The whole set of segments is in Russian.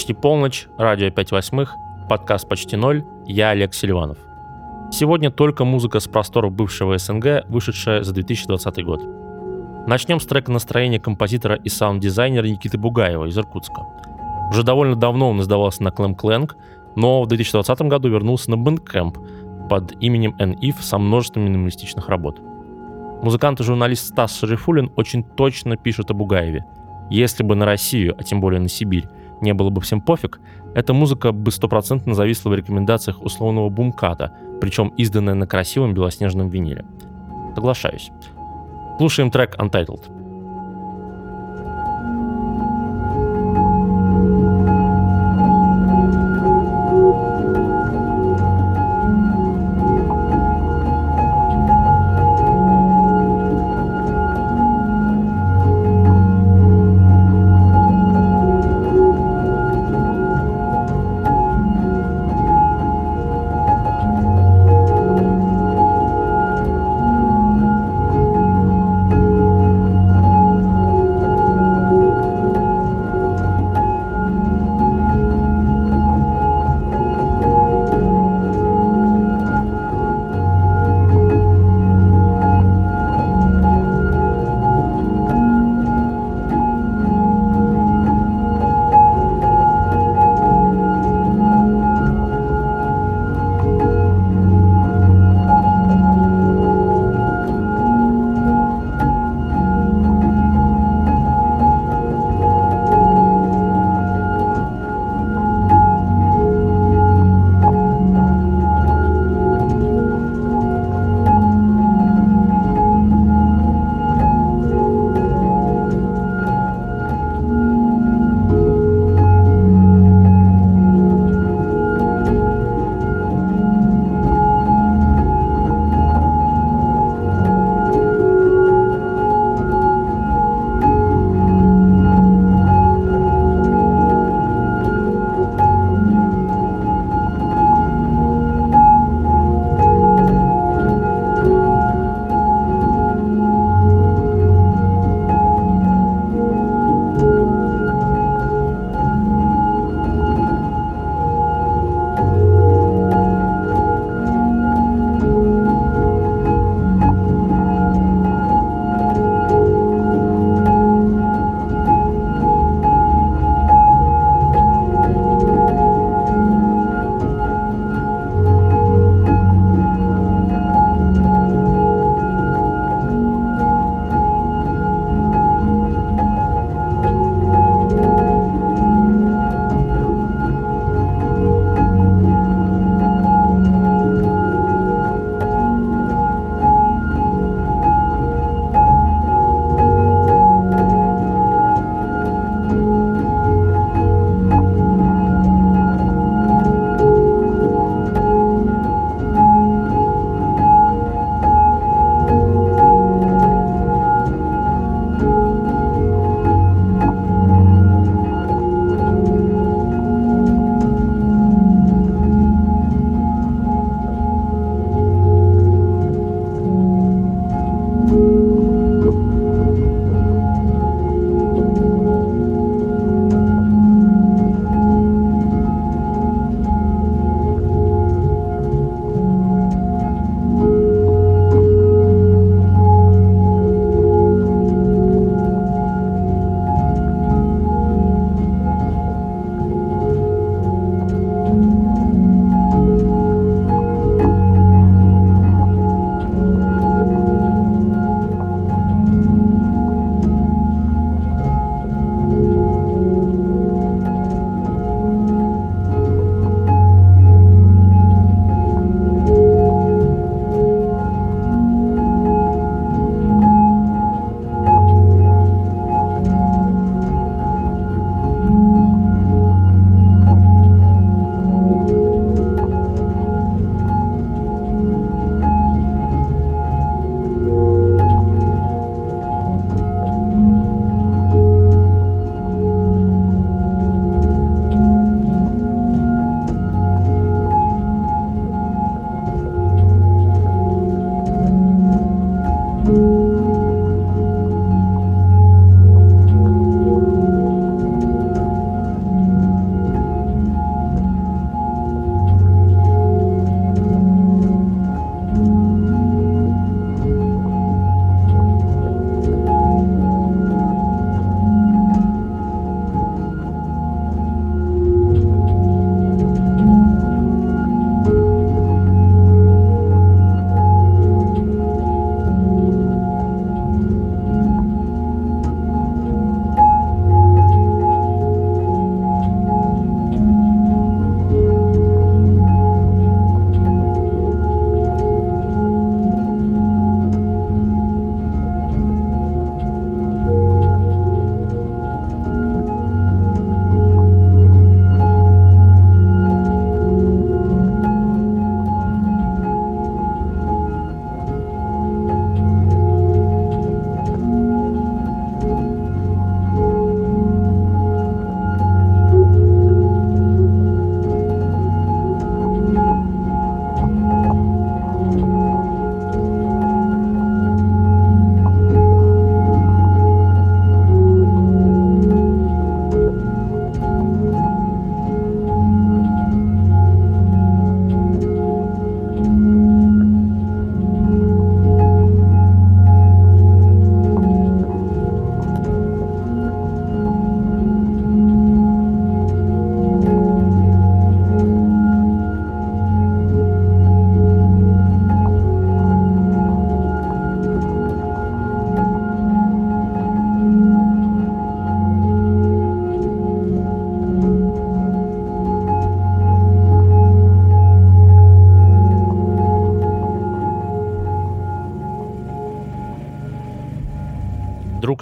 Почти полночь, радио 5 восьмых, подкаст «Почти ноль», я Олег Селиванов. Сегодня только музыка с просторов бывшего СНГ, вышедшая за 2020 год. Начнем с трека настроения композитора и саунд-дизайнера Никиты Бугаева из Иркутска. Уже довольно давно он издавался на Clam Clank, но в 2020 году вернулся на Bandcamp под именем NIF со множеством минималистичных работ. Музыкант и журналист Стас Шарифулин очень точно пишет о Бугаеве. Если бы на Россию, а тем более на Сибирь, не было бы всем пофиг, эта музыка бы стопроцентно зависла в рекомендациях условного бумката, причем изданная на красивом белоснежном виниле. Соглашаюсь. Слушаем трек Untitled.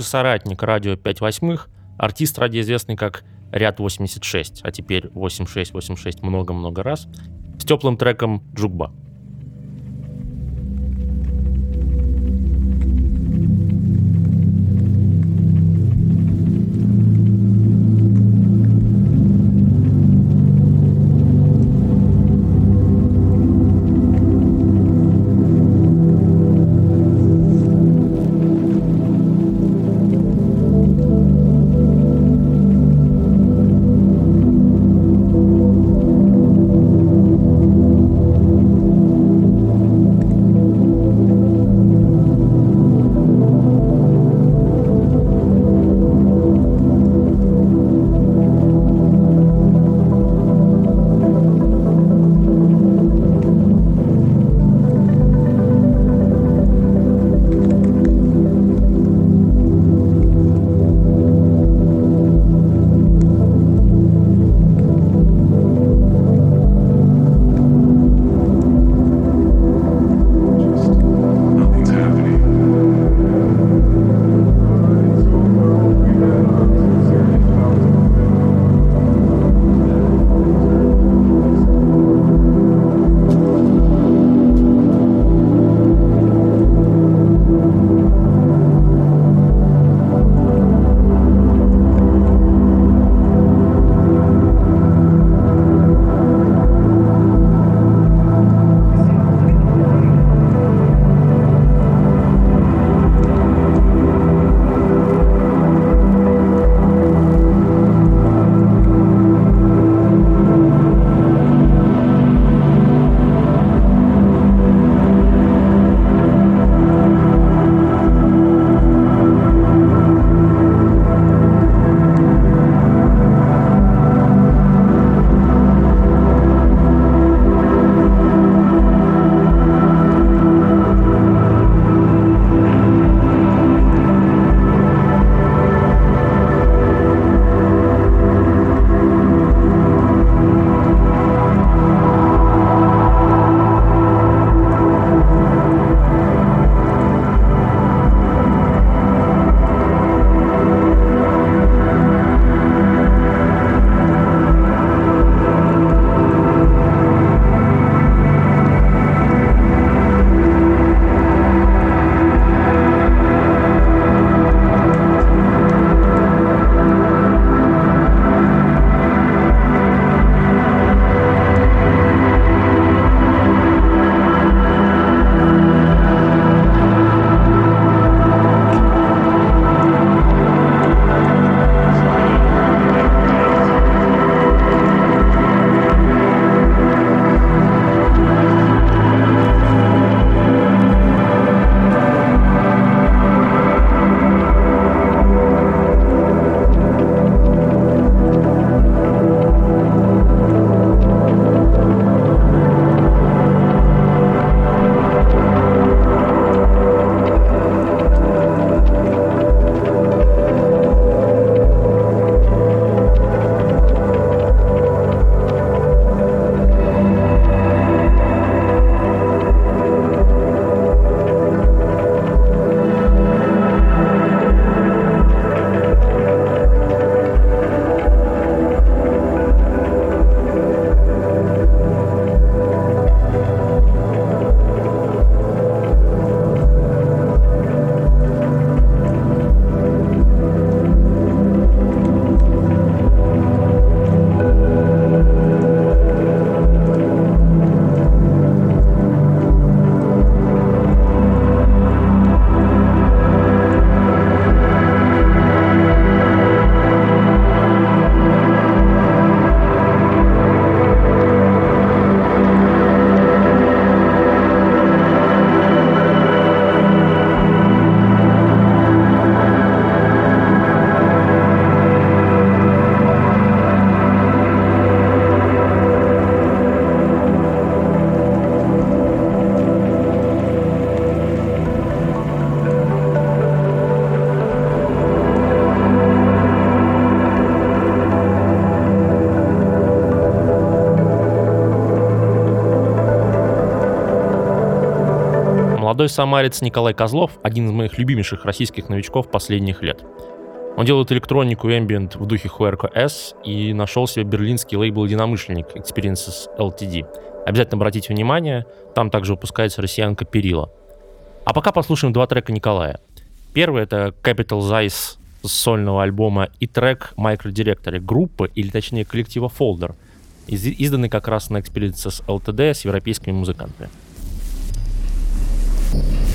Соратник радио 5 восьмых, артист ради известный как Ряд 86, а теперь 8686 много-много раз, с теплым треком «Джукба». Молодой самарец Николай Козлов – один из моих любимейших российских новичков последних лет. Он делает электронику и ambient в духе Huerco S и нашел себе берлинский лейбл «Единомышленник» Experiences LTD. Обязательно обратите внимание, там также выпускается россиянка Перила. А пока послушаем два трека Николая. Первый — это Capital Zeiss с сольного альбома и трек Microdirectory группы, или точнее коллектива Folder, изданный как раз на Experiences LTD с европейскими музыкантами. Thank you.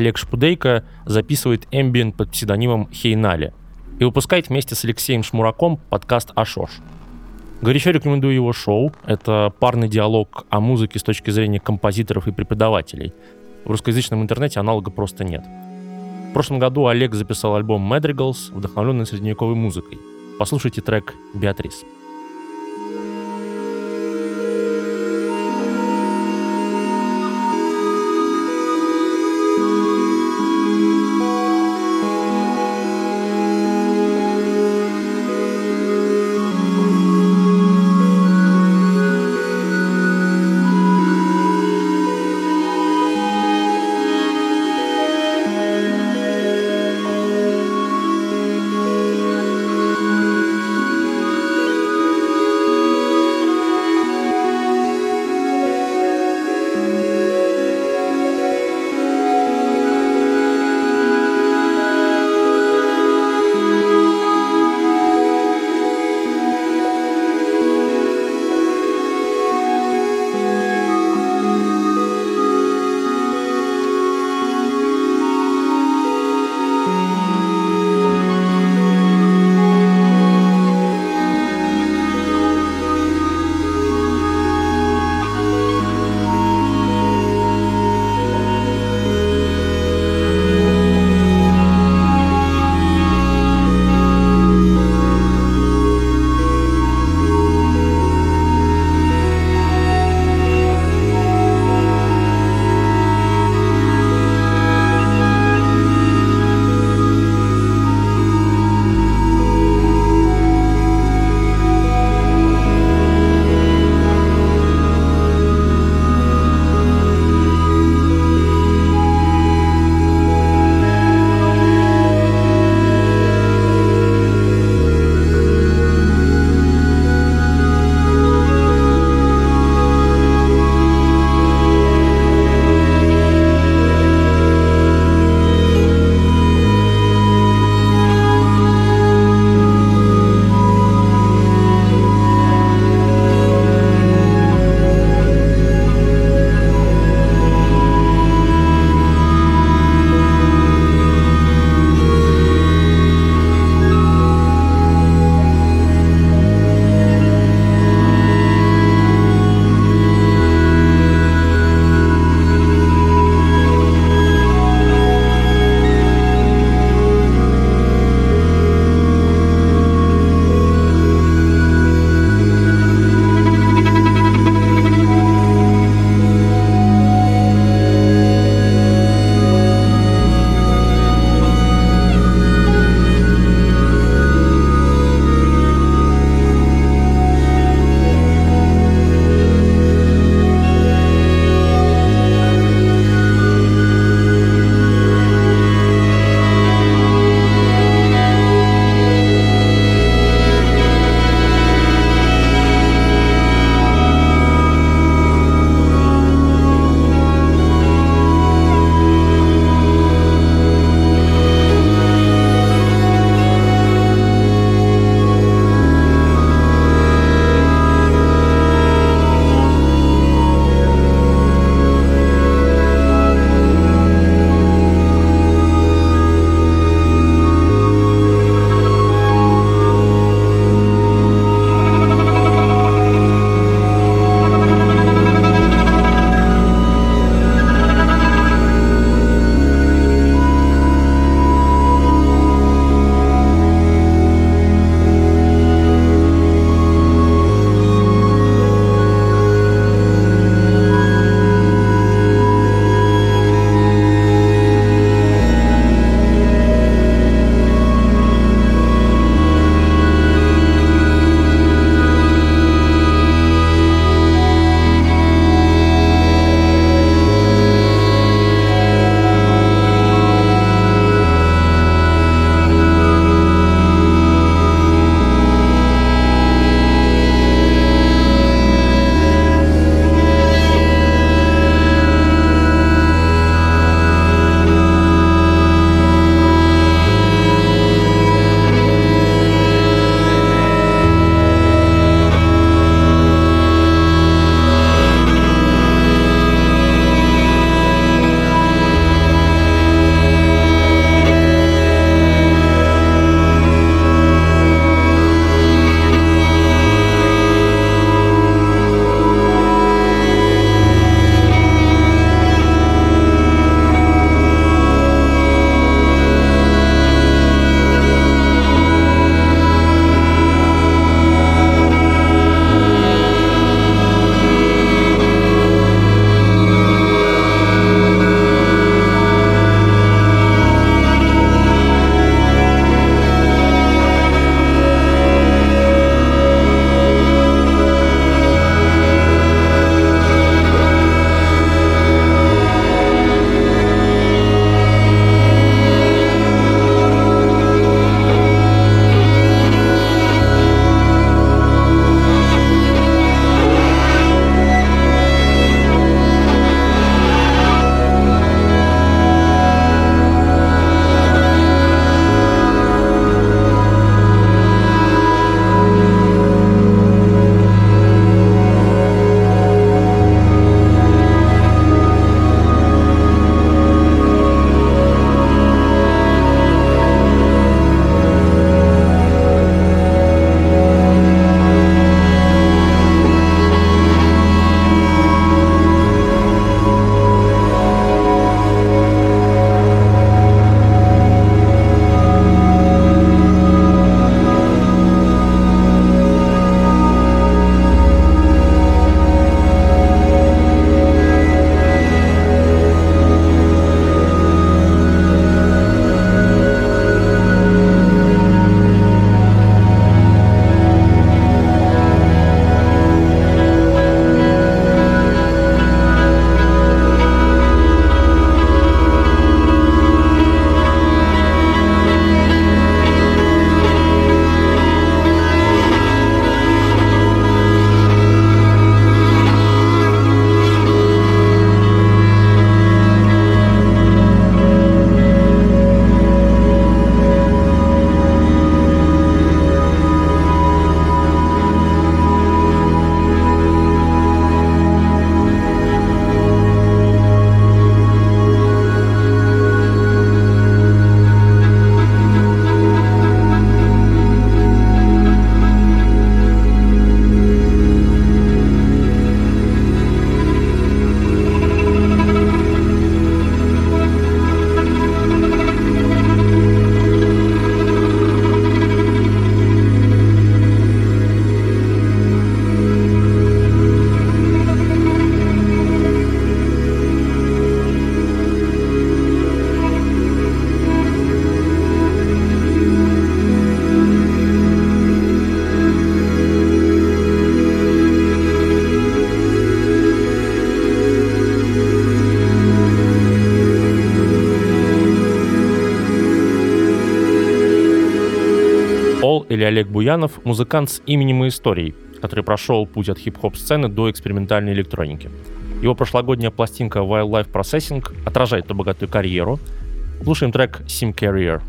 Олег Шпудейко записывает эмбиент под псевдонимом Хейнали и выпускает вместе с Алексеем Шмураком подкаст «Ашош». Горячо рекомендую его шоу. Это парный диалог о музыке с точки зрения композиторов и преподавателей. В русскоязычном интернете аналога просто нет. В прошлом году Олег записал альбом Madrigals, вдохновленный средневековой музыкой. Послушайте трек «Беатрис». Олег Буянов – музыкант с именем и историей, который прошел путь от хип-хоп сцены до экспериментальной электроники. Его прошлогодняя пластинка Wildlife Processing отражает эту богатую карьеру. Слушаем трек Sim Carrier.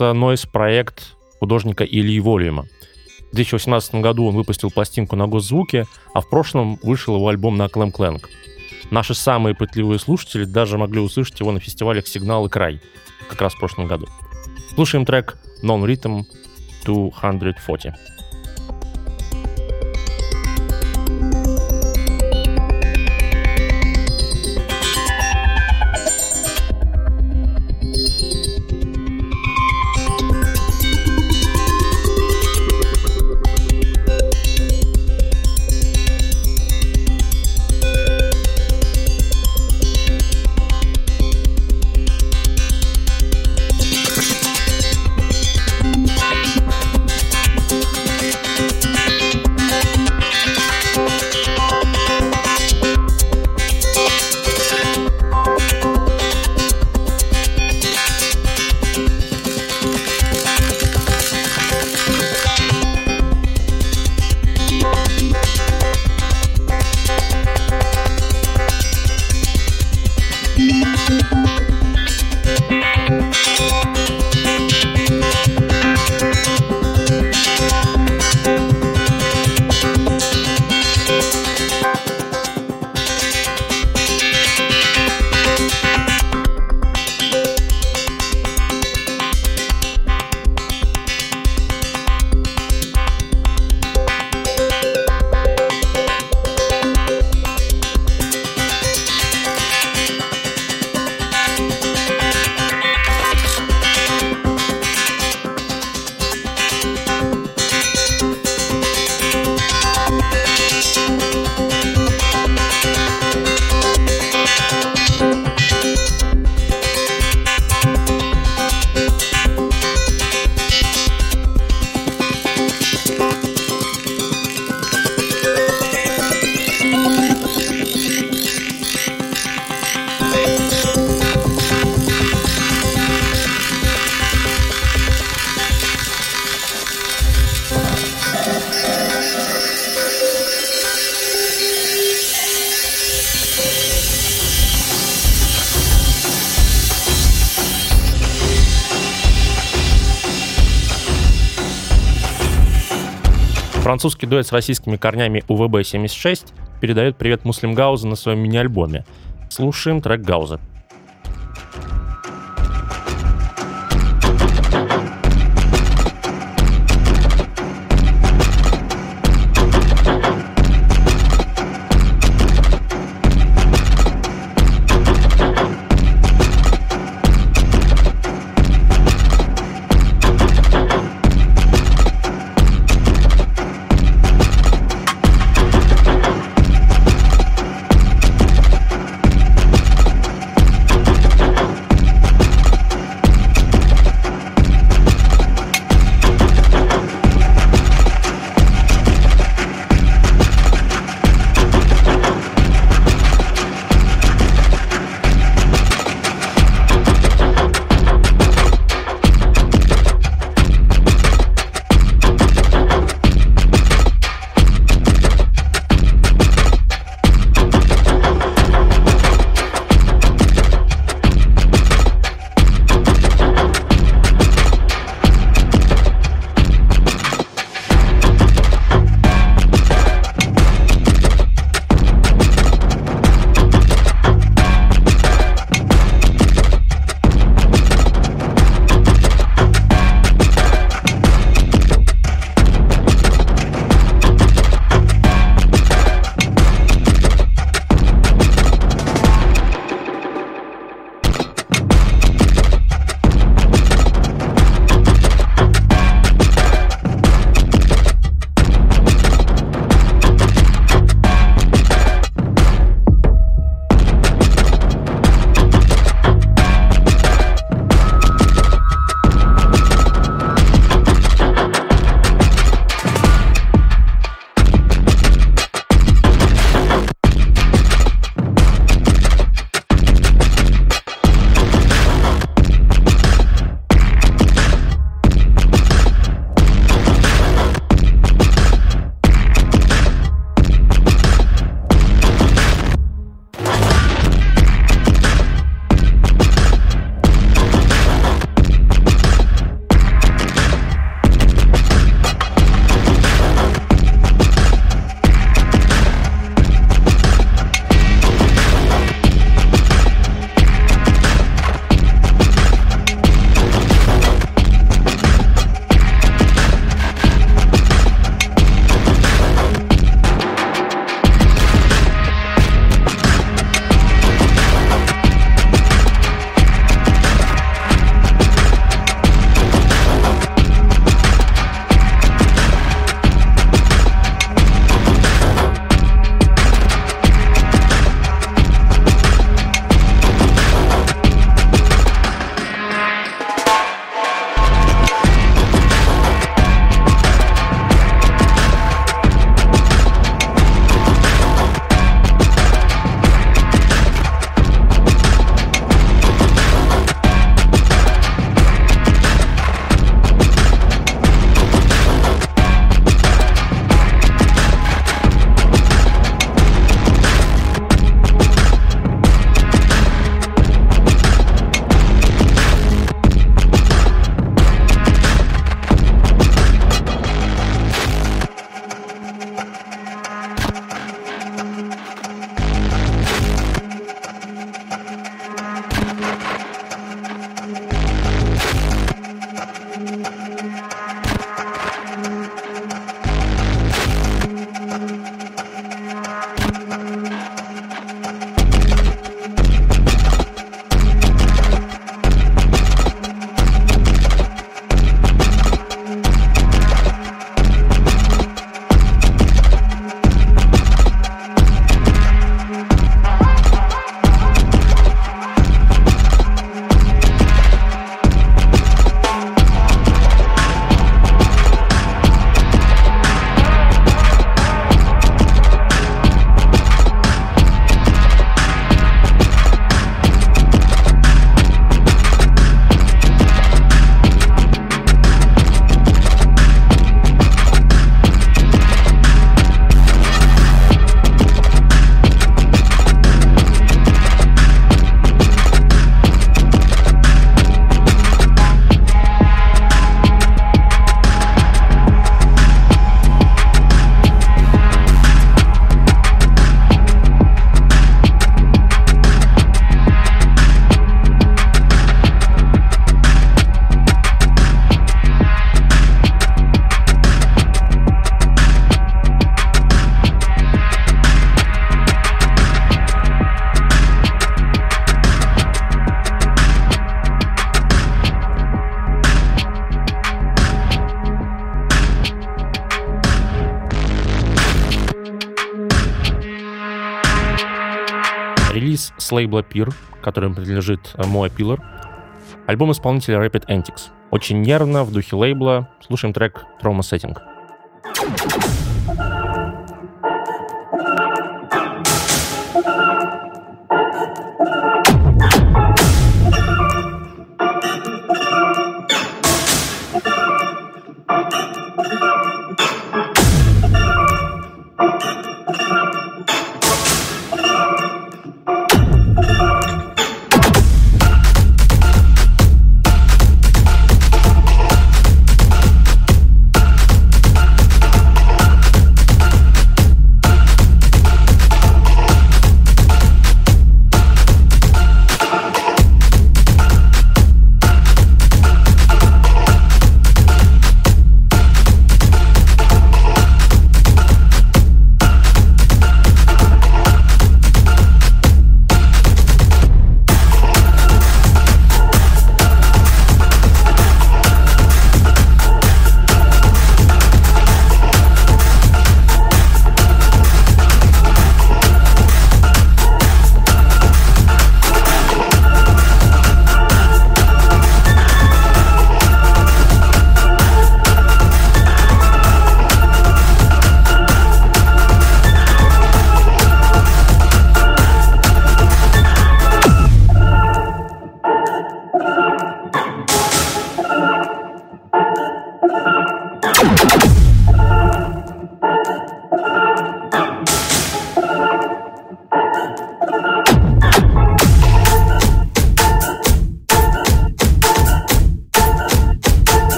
Это noise-проект художника Ильи Волюма. В 2018 году он выпустил пластинку на госзвуке, а в прошлом вышел его альбом на Clam Clank. Наши самые пытливые слушатели даже могли услышать его на фестивалях «Сигнал» и «Край» как раз в прошлом году. Слушаем трек Non-Rhythm 240. Французский дуэт с российскими корнями УВБ-76 передает привет Муслим Гауза на своем мини-альбоме. Слушаем трек Гауза. Релиз с лейбла Peer, которым принадлежит Moa Pillar. Альбом исполнителя Rapid Antics. Очень нервно, в духе лейбла. Слушаем трек Trauma Setting.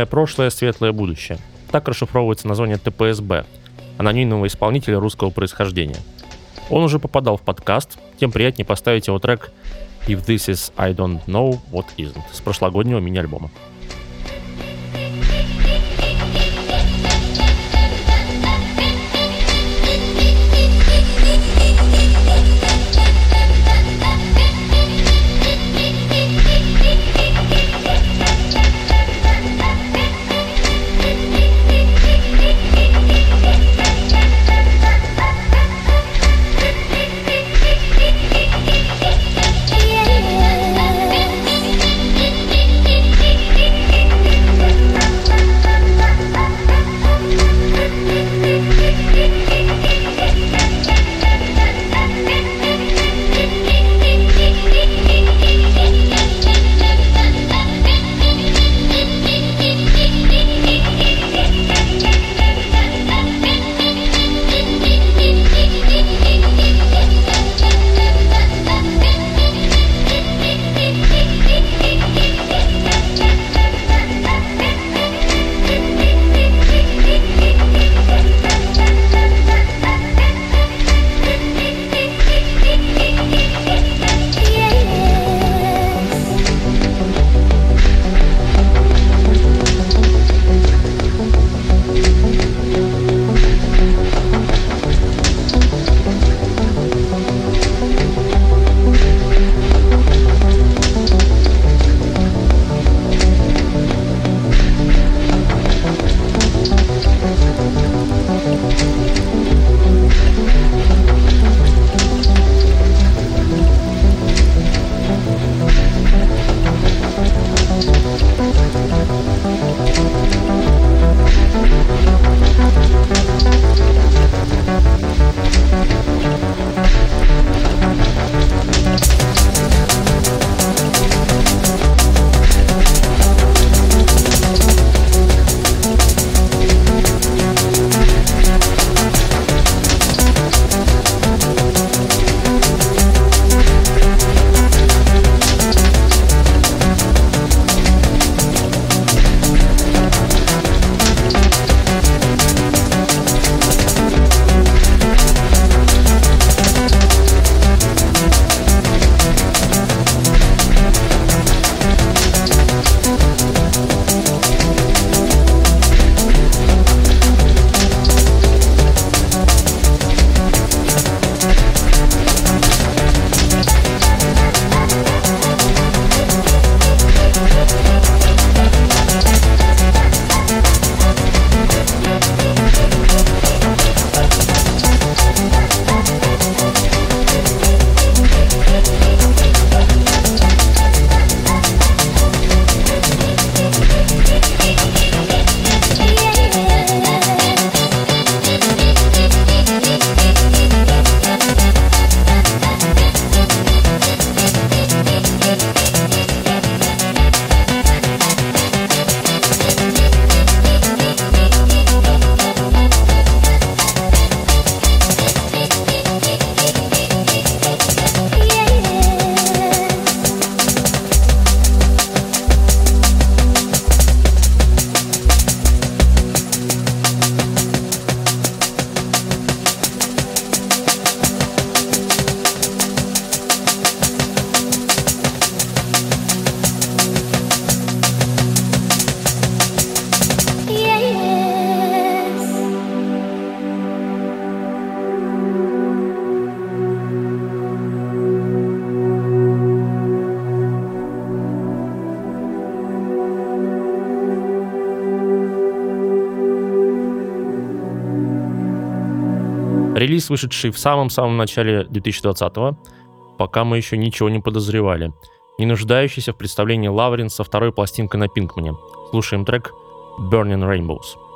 Темное прошлое, светлое будущее. Так расшифровывается название ТПСБ, анонимного исполнителя русского происхождения. Он уже попадал в подкаст, тем приятнее поставить его трек If This Is I Don't Know What Isn't с прошлогоднего мини-альбома. Вышедший в самом-самом начале 2020-го, пока мы еще ничего не подозревали, не нуждающийся в представлении Лаврин со второй пластинкой на Пинкмане. Слушаем трек Burning Rainbows.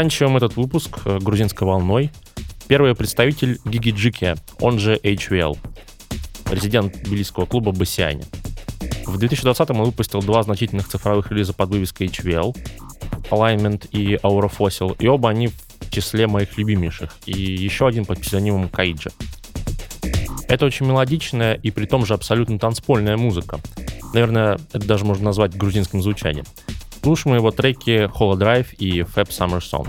Заканчиваем этот выпуск э, грузинской волной. Первый представитель Гиги Джики, он же HVL, резидент тбилисского клуба «Бассиане». В 2020 он выпустил два значительных цифровых релиза под вывеской HVL, Alignment и Aura Fossil, и оба они в числе моих любимейших, и еще один под псевдонимом Кайджа. Это очень мелодичная и при том же абсолютно танцпольная музыка. Наверное, это даже можно назвать грузинским звучанием. Слушаем его треки Holodrive и Fab Summer Song.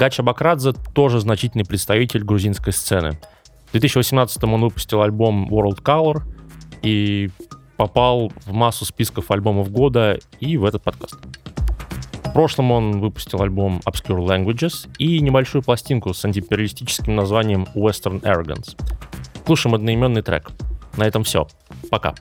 Гача Бакрадзе тоже значительный представитель грузинской сцены. В 2018 он выпустил альбом World Color и попал в массу списков альбомов года и в этот подкаст. В прошлом он выпустил альбом Obscure Languages и небольшую пластинку с антиимпериалистическим названием Western Arrogance. Слушаем одноименный трек. На этом все. Пока.